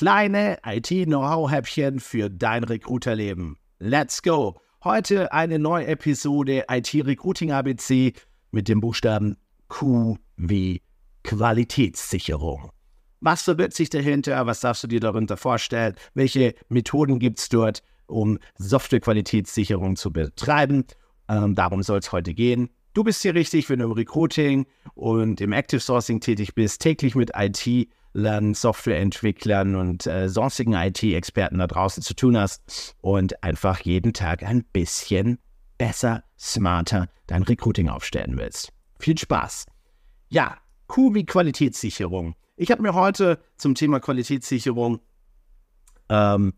Kleine IT-Know-how-Häppchen für dein Recruiterleben. Let's go! Heute eine neue Episode IT-Recruiting ABC mit dem Buchstaben Q wie Qualitätssicherung. Was verbirgt sich dahinter? Was darfst du dir darunter vorstellen? Welche Methoden gibt es dort, um Softwarequalitätssicherung zu betreiben? Ähm, darum soll es heute gehen. Du bist hier richtig, wenn du im Recruiting und im Active Sourcing tätig bist, täglich mit IT-Lern, Softwareentwicklern und äh, sonstigen IT-Experten da draußen zu tun hast und einfach jeden Tag ein bisschen besser, smarter dein Recruiting aufstellen willst. Viel Spaß! Ja, wie Qualitätssicherung. Ich habe mir heute zum Thema Qualitätssicherung ähm,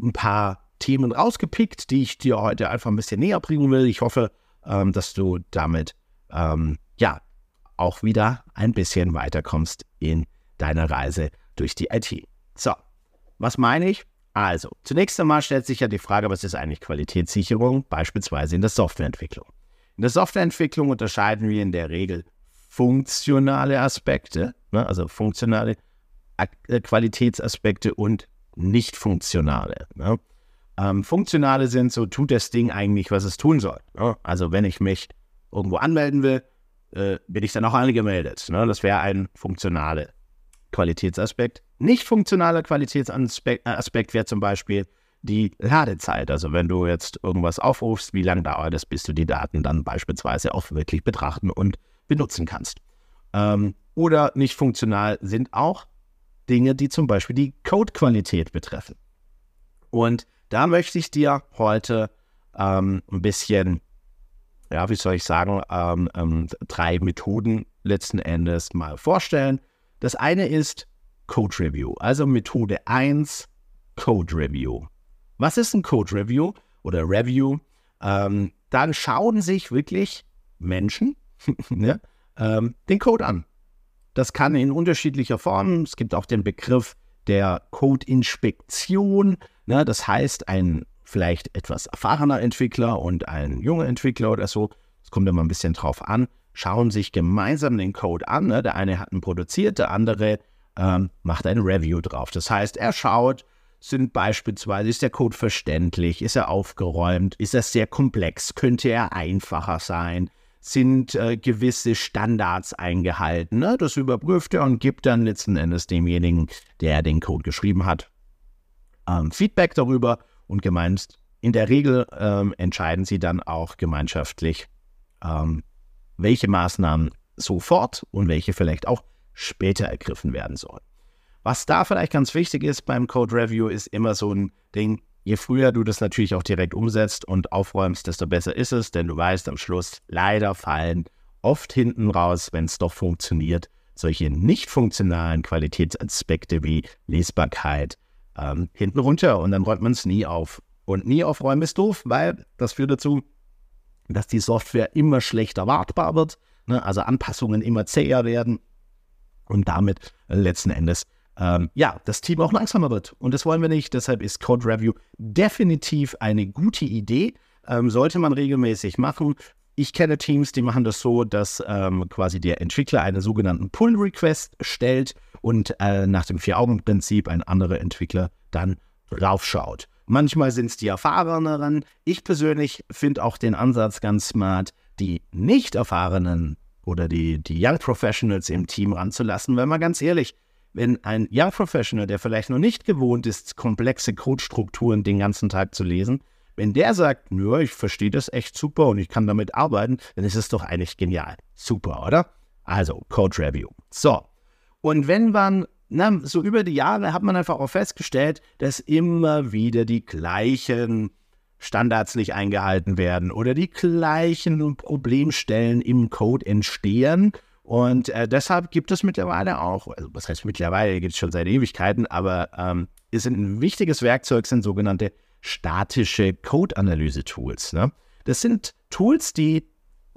ein paar Themen rausgepickt, die ich dir heute einfach ein bisschen näher bringen will. Ich hoffe, ähm, dass du damit ähm, ja auch wieder ein bisschen weiterkommst in deiner Reise durch die IT. So, was meine ich? Also, zunächst einmal stellt sich ja die Frage, was ist eigentlich Qualitätssicherung, beispielsweise in der Softwareentwicklung. In der Softwareentwicklung unterscheiden wir in der Regel funktionale Aspekte, ne, also funktionale äh, Qualitätsaspekte und nicht funktionale. Ne. Ähm, funktionale sind so, tut das Ding eigentlich, was es tun soll. Ne? Also wenn ich mich irgendwo anmelden will, äh, bin ich dann auch angemeldet. Ne? Das wäre ein funktionaler Qualitätsaspekt. Nicht funktionaler Qualitätsaspekt äh, wäre zum Beispiel die Ladezeit. Also wenn du jetzt irgendwas aufrufst, wie lange dauert es, bis du die Daten dann beispielsweise auch wirklich betrachten und benutzen kannst. Ähm, oder nicht funktional sind auch Dinge, die zum Beispiel die Codequalität betreffen. Und da möchte ich dir heute ähm, ein bisschen, ja, wie soll ich sagen, ähm, ähm, drei Methoden letzten Endes mal vorstellen. Das eine ist Code Review, also Methode 1, Code Review. Was ist ein Code Review oder Review? Ähm, dann schauen sich wirklich Menschen ja, ähm, den Code an. Das kann in unterschiedlicher Form. Es gibt auch den Begriff der Code-Inspektion. Ne? Das heißt, ein vielleicht etwas erfahrener Entwickler und ein junger Entwickler oder so, es kommt immer ein bisschen drauf an, schauen sich gemeinsam den Code an. Ne? Der eine hat ihn produziert, der andere ähm, macht ein Review drauf. Das heißt, er schaut, sind beispielsweise, ist der Code verständlich, ist er aufgeräumt, ist er sehr komplex, könnte er einfacher sein, sind äh, gewisse Standards eingehalten. Ne? Das überprüft er und gibt dann letzten Endes demjenigen, der den Code geschrieben hat, ähm, Feedback darüber und gemeinst in der Regel ähm, entscheiden sie dann auch gemeinschaftlich, ähm, welche Maßnahmen sofort und welche vielleicht auch später ergriffen werden sollen. Was da vielleicht ganz wichtig ist beim Code Review, ist immer so ein Ding, je früher du das natürlich auch direkt umsetzt und aufräumst, desto besser ist es, denn du weißt am Schluss, leider fallen oft hinten raus, wenn es doch funktioniert, solche nicht funktionalen Qualitätsaspekte wie Lesbarkeit ähm, hinten runter und dann räumt man es nie auf. Und nie aufräumen ist doof, weil das führt dazu, dass die Software immer schlechter wartbar wird, ne? also Anpassungen immer zäher werden und damit letzten Endes ähm, ja, das Team auch langsamer wird. Und das wollen wir nicht. Deshalb ist Code Review definitiv eine gute Idee. Ähm, sollte man regelmäßig machen. Ich kenne Teams, die machen das so, dass ähm, quasi der Entwickler einen sogenannten Pull-Request stellt und äh, nach dem Vier-Augen-Prinzip ein anderer Entwickler dann raufschaut. Manchmal sind es die Erfahreneren. Ich persönlich finde auch den Ansatz ganz smart, die nicht erfahrenen oder die, die Young Professionals im Team ranzulassen, weil mal ganz ehrlich, wenn ein Young Professional, der vielleicht noch nicht gewohnt ist, komplexe Codestrukturen den ganzen Tag zu lesen, wenn der sagt, nö, ich verstehe das echt super und ich kann damit arbeiten, dann ist es doch eigentlich genial. Super, oder? Also, Code Review. So. Und wenn man, na, so über die Jahre hat man einfach auch festgestellt, dass immer wieder die gleichen Standards nicht eingehalten werden oder die gleichen Problemstellen im Code entstehen und äh, deshalb gibt es mittlerweile auch, also was heißt mittlerweile, gibt es schon seit Ewigkeiten, aber ähm, ist ein wichtiges Werkzeug sind sogenannte statische Code-Analyse-Tools. Ne? Das sind Tools, die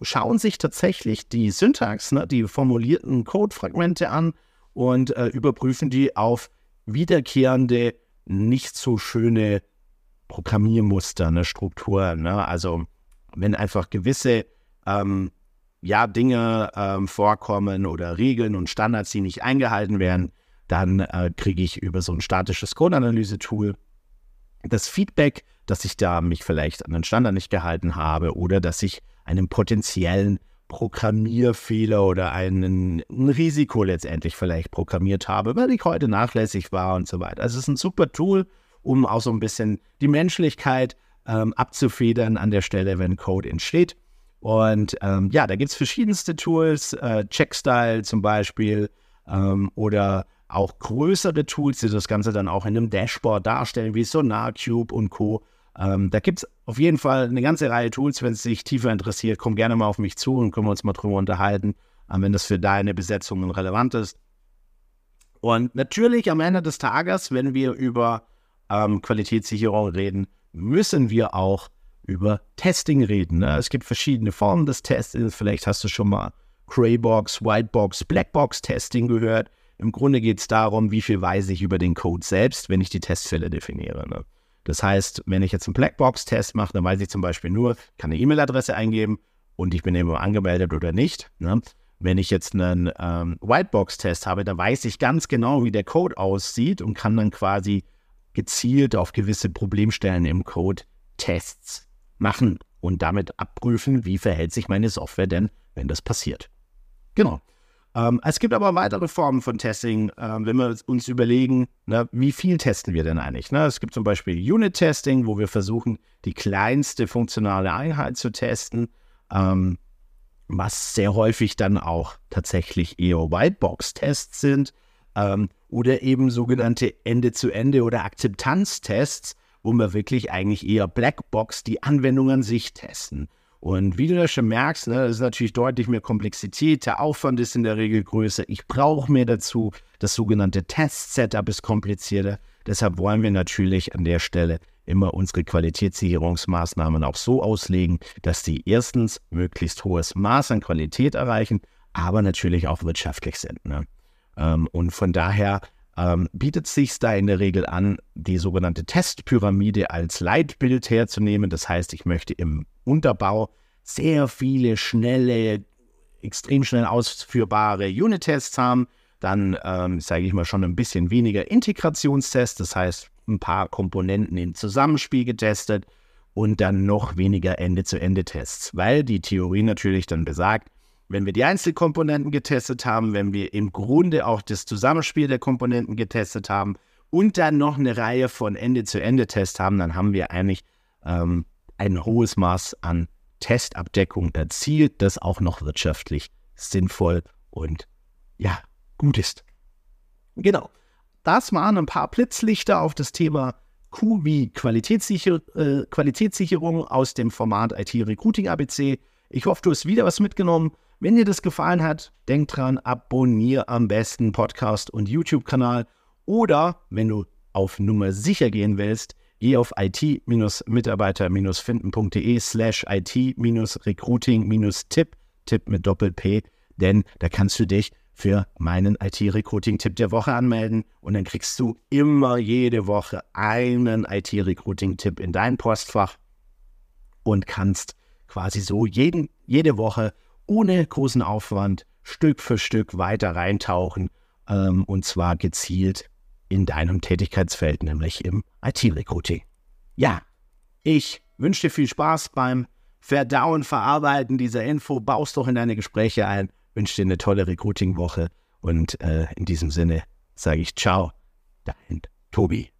schauen sich tatsächlich die Syntax, ne, die formulierten Code-Fragmente an und äh, überprüfen die auf wiederkehrende, nicht so schöne Programmiermuster, ne, Strukturen. Ne? Also wenn einfach gewisse ähm, ja, Dinge ähm, vorkommen oder Regeln und Standards, die nicht eingehalten werden, dann äh, kriege ich über so ein statisches Code-Analyse-Tool das Feedback, dass ich da mich vielleicht an den Standard nicht gehalten habe oder dass ich einen potenziellen Programmierfehler oder einen, ein Risiko letztendlich vielleicht programmiert habe, weil ich heute nachlässig war und so weiter. Also es ist ein super Tool, um auch so ein bisschen die Menschlichkeit ähm, abzufedern an der Stelle, wenn Code entsteht. Und ähm, ja, da gibt es verschiedenste Tools, äh, Checkstyle zum Beispiel ähm, oder auch größere Tools, die das Ganze dann auch in einem Dashboard darstellen, wie SonarCube und Co. Ähm, da gibt es auf jeden Fall eine ganze Reihe Tools. Wenn es dich tiefer interessiert, komm gerne mal auf mich zu und können wir uns mal drüber unterhalten, äh, wenn das für deine Besetzungen relevant ist. Und natürlich am Ende des Tages, wenn wir über ähm, Qualitätssicherung reden, müssen wir auch über Testing reden. Ne? Es gibt verschiedene Formen des Testings. Vielleicht hast du schon mal Graybox, Whitebox, Blackbox Testing gehört. Im Grunde geht es darum, wie viel weiß ich über den Code selbst, wenn ich die Testfälle definiere. Ne? Das heißt, wenn ich jetzt einen Blackbox-Test mache, dann weiß ich zum Beispiel nur, ich kann eine E-Mail-Adresse eingeben und ich bin eben angemeldet oder nicht. Ne? Wenn ich jetzt einen ähm, Whitebox-Test habe, dann weiß ich ganz genau, wie der Code aussieht und kann dann quasi gezielt auf gewisse Problemstellen im Code Tests machen und damit abprüfen, wie verhält sich meine Software denn, wenn das passiert. Genau. Ähm, es gibt aber weitere Formen von Testing, ähm, wenn wir uns überlegen, ne, wie viel testen wir denn eigentlich? Ne? Es gibt zum Beispiel Unit-Testing, wo wir versuchen, die kleinste funktionale Einheit zu testen, ähm, was sehr häufig dann auch tatsächlich eher Whitebox-Tests sind ähm, oder eben sogenannte Ende-zu-Ende- oder Akzeptanztests, wo wir wirklich eigentlich eher Blackbox die Anwendung an sich testen. Und wie du das schon merkst, ne, ist natürlich deutlich mehr Komplexität, der Aufwand ist in der Regel größer, ich brauche mehr dazu, das sogenannte Test-Setup ist komplizierter. Deshalb wollen wir natürlich an der Stelle immer unsere Qualitätssicherungsmaßnahmen auch so auslegen, dass die erstens möglichst hohes Maß an Qualität erreichen, aber natürlich auch wirtschaftlich sind. Ne? Ähm, und von daher ähm, bietet sich da in der Regel an, die sogenannte Testpyramide als Leitbild herzunehmen. Das heißt, ich möchte im Unterbau sehr viele schnelle, extrem schnell ausführbare Unit-Tests haben. Dann, ähm, sage ich mal, schon ein bisschen weniger Integrationstests, das heißt, ein paar Komponenten im Zusammenspiel getestet und dann noch weniger Ende-zu-Ende-Tests, weil die Theorie natürlich dann besagt, wenn wir die Einzelkomponenten getestet haben, wenn wir im Grunde auch das Zusammenspiel der Komponenten getestet haben und dann noch eine Reihe von Ende-zu-Ende-Tests haben, dann haben wir eigentlich ähm, ein hohes Maß an Testabdeckung erzielt, das auch noch wirtschaftlich sinnvoll und ja, gut ist. Genau. Das waren ein paar Blitzlichter auf das Thema Q wie Qualitätssicher äh, Qualitätssicherung aus dem Format IT Recruiting ABC. Ich hoffe, du hast wieder was mitgenommen. Wenn dir das gefallen hat, denk dran, abonniere am besten Podcast und YouTube-Kanal. Oder wenn du auf Nummer sicher gehen willst, geh auf it-mitarbeiter-finden.de slash it-recruiting-tipp, Tipp mit Doppel-P, denn da kannst du dich für meinen IT-Recruiting-Tipp der Woche anmelden und dann kriegst du immer jede Woche einen IT-Recruiting-Tipp in dein Postfach und kannst quasi so jeden, jede Woche ohne großen Aufwand Stück für Stück weiter reintauchen ähm, und zwar gezielt in deinem Tätigkeitsfeld, nämlich im IT-Recruiting. Ja, ich wünsche dir viel Spaß beim Verdauen, Verarbeiten dieser Info. Baust doch in deine Gespräche ein. Wünsche dir eine tolle Recruiting-Woche und äh, in diesem Sinne sage ich Ciao, dein Tobi.